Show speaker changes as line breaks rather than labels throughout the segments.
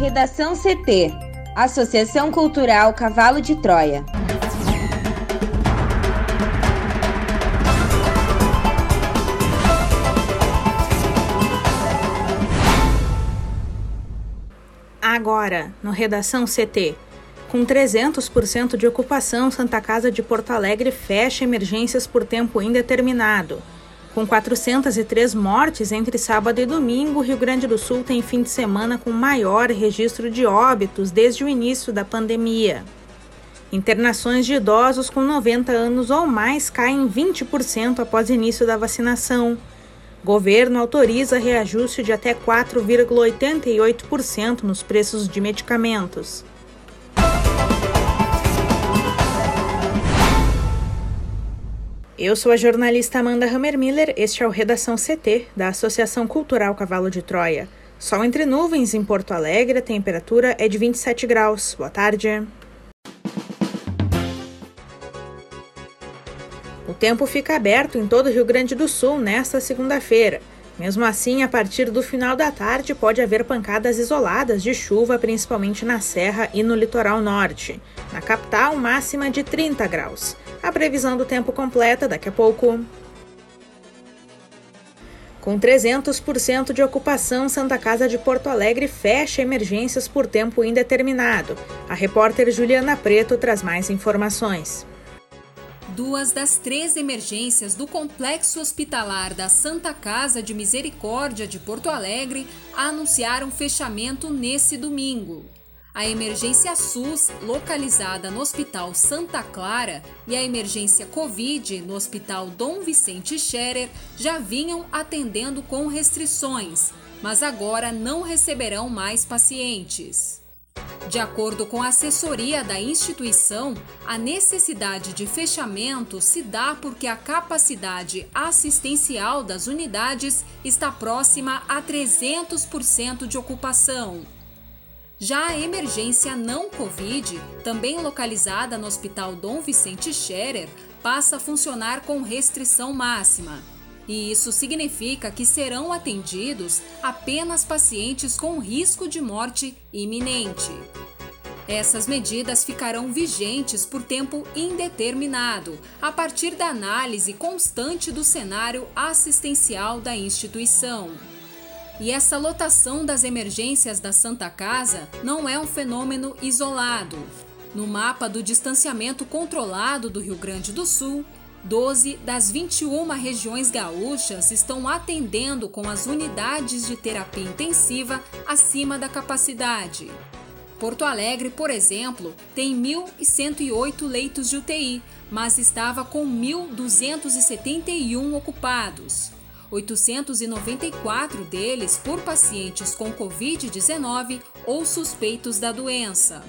Redação CT Associação Cultural Cavalo de Troia.
Agora, no Redação CT. Com 300% de ocupação, Santa Casa de Porto Alegre fecha emergências por tempo indeterminado. Com 403 mortes entre sábado e domingo, Rio Grande do Sul tem fim de semana com maior registro de óbitos desde o início da pandemia. Internações de idosos com 90 anos ou mais caem 20% após início da vacinação. Governo autoriza reajuste de até 4,88% nos preços de medicamentos. Eu sou a jornalista Amanda Hammermiller, este é o Redação CT, da Associação Cultural Cavalo de Troia. Sol entre nuvens em Porto Alegre, a temperatura é de 27 graus. Boa tarde. O tempo fica aberto em todo o Rio Grande do Sul nesta segunda-feira. Mesmo assim, a partir do final da tarde pode haver pancadas isoladas de chuva, principalmente na Serra e no litoral norte. Na capital, máxima de 30 graus. A previsão do tempo completa daqui a pouco. Com 300% de ocupação, Santa Casa de Porto Alegre fecha emergências por tempo indeterminado. A repórter Juliana Preto traz mais informações.
Duas das três emergências do complexo hospitalar da Santa Casa de Misericórdia de Porto Alegre anunciaram fechamento nesse domingo. A emergência SUS, localizada no Hospital Santa Clara, e a emergência Covid, no Hospital Dom Vicente Scherer, já vinham atendendo com restrições, mas agora não receberão mais pacientes. De acordo com a assessoria da instituição, a necessidade de fechamento se dá porque a capacidade assistencial das unidades está próxima a 300% de ocupação. Já a emergência não Covid, também localizada no Hospital Dom Vicente Scherer, passa a funcionar com restrição máxima. E isso significa que serão atendidos apenas pacientes com risco de morte iminente. Essas medidas ficarão vigentes por tempo indeterminado, a partir da análise constante do cenário assistencial da instituição. E essa lotação das emergências da Santa Casa não é um fenômeno isolado. No mapa do distanciamento controlado do Rio Grande do Sul, 12 das 21 regiões gaúchas estão atendendo com as unidades de terapia intensiva acima da capacidade. Porto Alegre, por exemplo, tem 1.108 leitos de UTI, mas estava com 1.271 ocupados. 894 deles por pacientes com Covid-19 ou suspeitos da doença.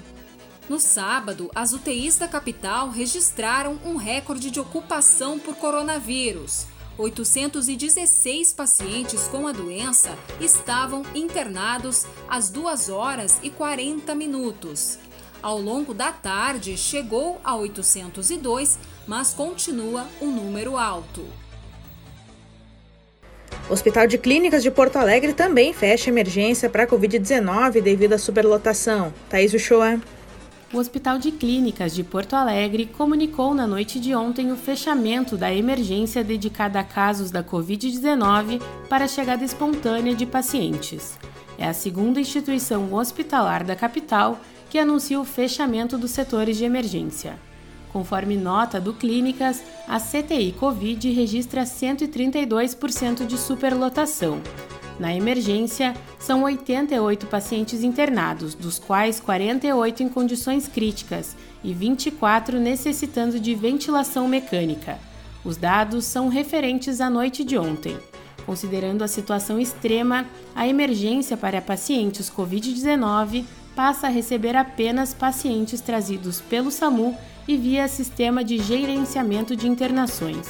No sábado, as UTIs da capital registraram um recorde de ocupação por coronavírus. 816 pacientes com a doença estavam internados às 2 horas e 40 minutos. Ao longo da tarde, chegou a 802, mas continua um número alto.
O Hospital de Clínicas de Porto Alegre também fecha emergência para a Covid-19 devido à superlotação. Thaís Uchoa.
O Hospital de Clínicas de Porto Alegre comunicou na noite de ontem o fechamento da emergência dedicada a casos da Covid-19 para a chegada espontânea de pacientes. É a segunda instituição hospitalar da capital que anuncia o fechamento dos setores de emergência. Conforme nota do Clínicas, a CTI Covid registra 132% de superlotação. Na emergência, são 88 pacientes internados, dos quais 48 em condições críticas e 24 necessitando de ventilação mecânica. Os dados são referentes à noite de ontem. Considerando a situação extrema, a emergência para pacientes Covid-19 passa a receber apenas pacientes trazidos pelo SAMU e via sistema de gerenciamento de internações.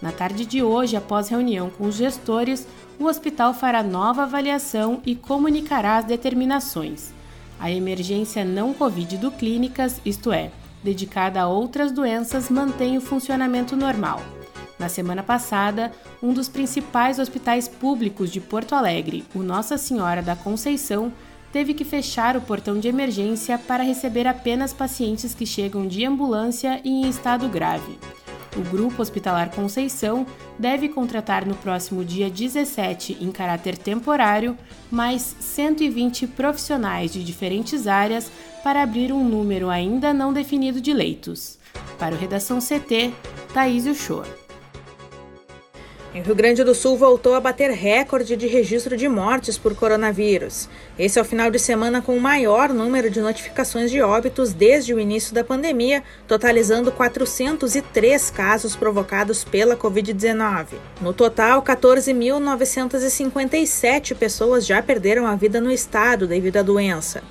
Na tarde de hoje, após reunião com os gestores, o hospital fará nova avaliação e comunicará as determinações. A emergência não Covid do Clínicas, isto é, dedicada a outras doenças, mantém o funcionamento normal. Na semana passada, um dos principais hospitais públicos de Porto Alegre, o Nossa Senhora da Conceição, teve que fechar o portão de emergência para receber apenas pacientes que chegam de ambulância e em estado grave. O Grupo Hospitalar Conceição deve contratar no próximo dia 17, em caráter temporário, mais 120 profissionais de diferentes áreas para abrir um número ainda não definido de leitos. Para o Redação CT, Thaís Uchoa.
Em Rio Grande do Sul voltou a bater recorde de registro de mortes por coronavírus. Esse é o final de semana com o maior número de notificações de óbitos desde o início da pandemia, totalizando 403 casos provocados pela Covid-19. No total, 14.957 pessoas já perderam a vida no estado devido à doença.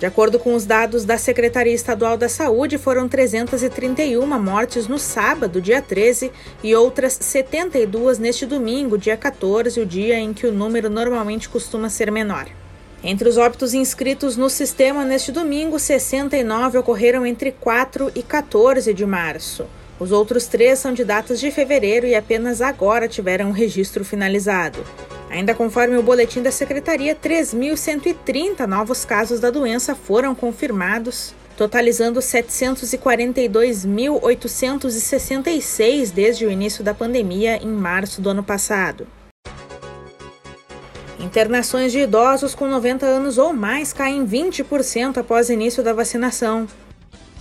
De acordo com os dados da Secretaria Estadual da Saúde, foram 331 mortes no sábado, dia 13, e outras 72 neste domingo, dia 14, o dia em que o número normalmente costuma ser menor. Entre os óbitos inscritos no sistema neste domingo, 69 ocorreram entre 4 e 14 de março. Os outros três são de datas de fevereiro e apenas agora tiveram o registro finalizado. Ainda conforme o boletim da secretaria, 3.130 novos casos da doença foram confirmados, totalizando 742.866 desde o início da pandemia em março do ano passado. Internações de idosos com 90 anos ou mais caem 20% após início da vacinação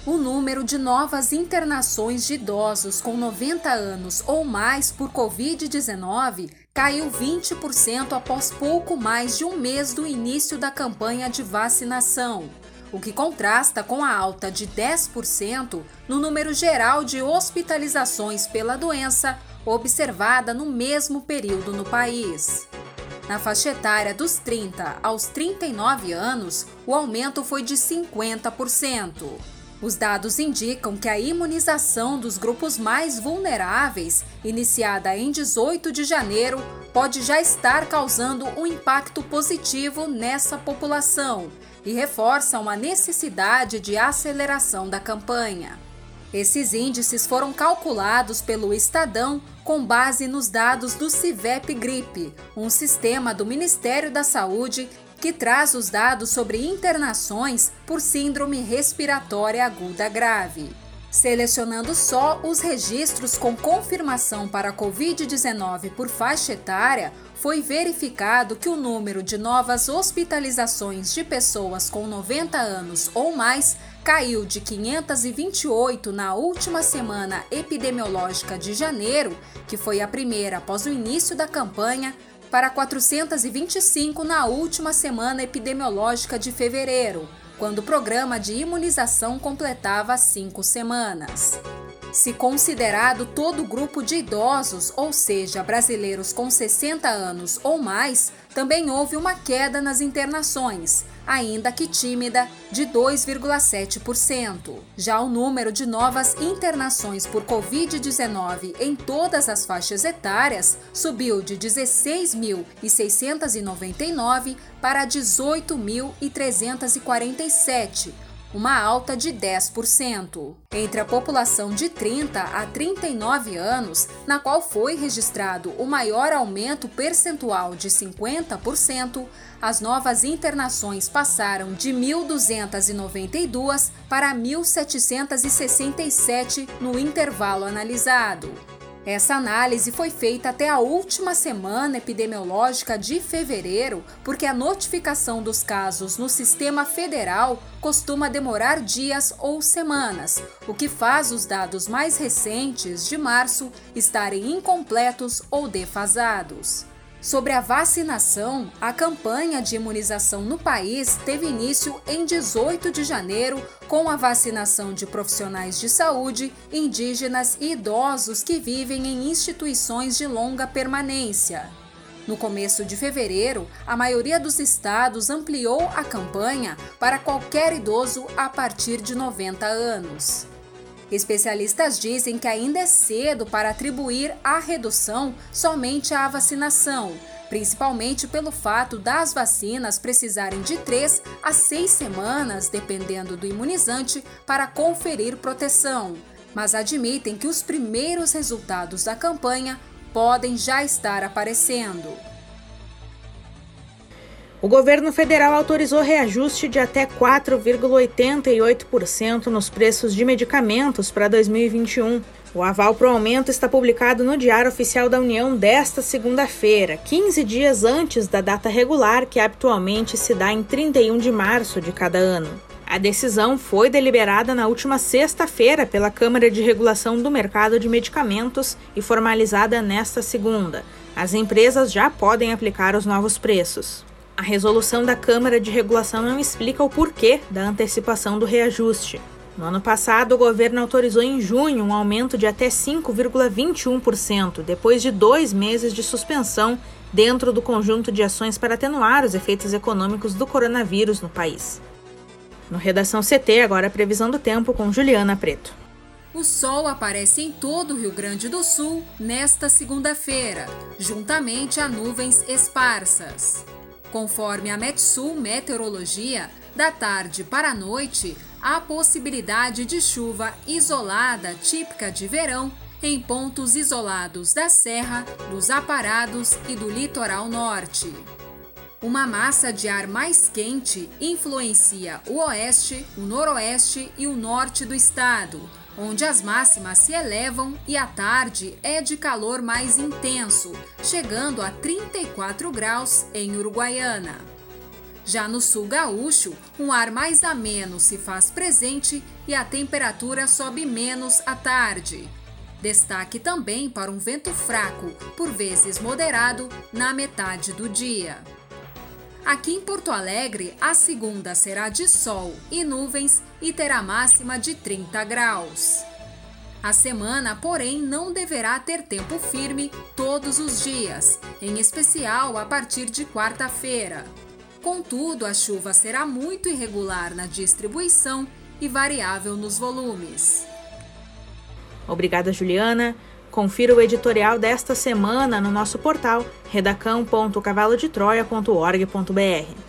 o número de novas internações de idosos com 90 anos ou mais por Covid-19 caiu 20% após pouco mais de um mês do início da campanha de vacinação, o que contrasta com a alta de 10% no número geral de hospitalizações pela doença observada no mesmo período no país. Na faixa etária dos 30 aos 39 anos, o aumento foi de 50%. Os dados indicam que a imunização dos grupos mais vulneráveis, iniciada em 18 de janeiro, pode já estar causando um impacto positivo nessa população e reforçam a necessidade de aceleração da campanha. Esses índices foram calculados pelo Estadão com base nos dados do CIVEP Gripe, um sistema do Ministério da Saúde que traz os dados sobre internações por síndrome respiratória aguda grave. Selecionando só os registros com confirmação para Covid-19 por faixa etária, foi verificado que o número de novas hospitalizações de pessoas com 90 anos ou mais caiu de 528 na última semana epidemiológica de janeiro, que foi a primeira após o início da campanha, para 425 na última semana epidemiológica de fevereiro, quando o programa de imunização completava cinco semanas. Se considerado todo o grupo de idosos, ou seja, brasileiros com 60 anos ou mais, também houve uma queda nas internações, ainda que tímida, de 2,7%. Já o número de novas internações por Covid-19 em todas as faixas etárias subiu de 16.699 para 18.347 uma alta de 10%. Entre a população de 30 a 39 anos, na qual foi registrado o maior aumento percentual de 50%, as novas internações passaram de 1.292 para 1.767 no intervalo analisado. Essa análise foi feita até a última semana epidemiológica de fevereiro, porque a notificação dos casos no sistema federal costuma demorar dias ou semanas, o que faz os dados mais recentes de março estarem incompletos ou defasados. Sobre a vacinação, a campanha de imunização no país teve início em 18 de janeiro com a vacinação de profissionais de saúde, indígenas e idosos que vivem em instituições de longa permanência. No começo de fevereiro, a maioria dos estados ampliou a campanha para qualquer idoso a partir de 90 anos. Especialistas dizem que ainda é cedo para atribuir a redução somente à vacinação, principalmente pelo fato das vacinas precisarem de 3 a 6 semanas, dependendo do imunizante, para conferir proteção. Mas admitem que os primeiros resultados da campanha podem já estar aparecendo.
O governo federal autorizou reajuste de até 4,88% nos preços de medicamentos para 2021. O aval para o aumento está publicado no Diário Oficial da União desta segunda-feira, 15 dias antes da data regular, que habitualmente se dá em 31 de março de cada ano. A decisão foi deliberada na última sexta-feira pela Câmara de Regulação do Mercado de Medicamentos e formalizada nesta segunda. As empresas já podem aplicar os novos preços. A resolução da Câmara de Regulação não explica o porquê da antecipação do reajuste. No ano passado, o governo autorizou em junho um aumento de até 5,21%, depois de dois meses de suspensão dentro do conjunto de ações para atenuar os efeitos econômicos do coronavírus no país. No Redação CT, agora a previsão do tempo com Juliana Preto.
O sol aparece em todo o Rio Grande do Sul nesta segunda-feira, juntamente a nuvens esparsas. Conforme a Metsul Meteorologia, da tarde para a noite, há possibilidade de chuva isolada típica de verão em pontos isolados da Serra, dos Aparados e do litoral norte. Uma massa de ar mais quente influencia o oeste, o noroeste e o norte do estado, onde as máximas se elevam e a tarde é de calor mais intenso, chegando a 34 graus em Uruguaiana. Já no sul gaúcho, um ar mais ameno se faz presente e a temperatura sobe menos à tarde. Destaque também para um vento fraco, por vezes moderado, na metade do dia. Aqui em Porto Alegre, a segunda será de sol e nuvens e terá máxima de 30 graus. A semana, porém, não deverá ter tempo firme todos os dias, em especial a partir de quarta-feira. Contudo, a chuva será muito irregular na distribuição e variável nos volumes.
Obrigada, Juliana. Confira o editorial desta semana no nosso portal redacão.cavalodetroia.org.br.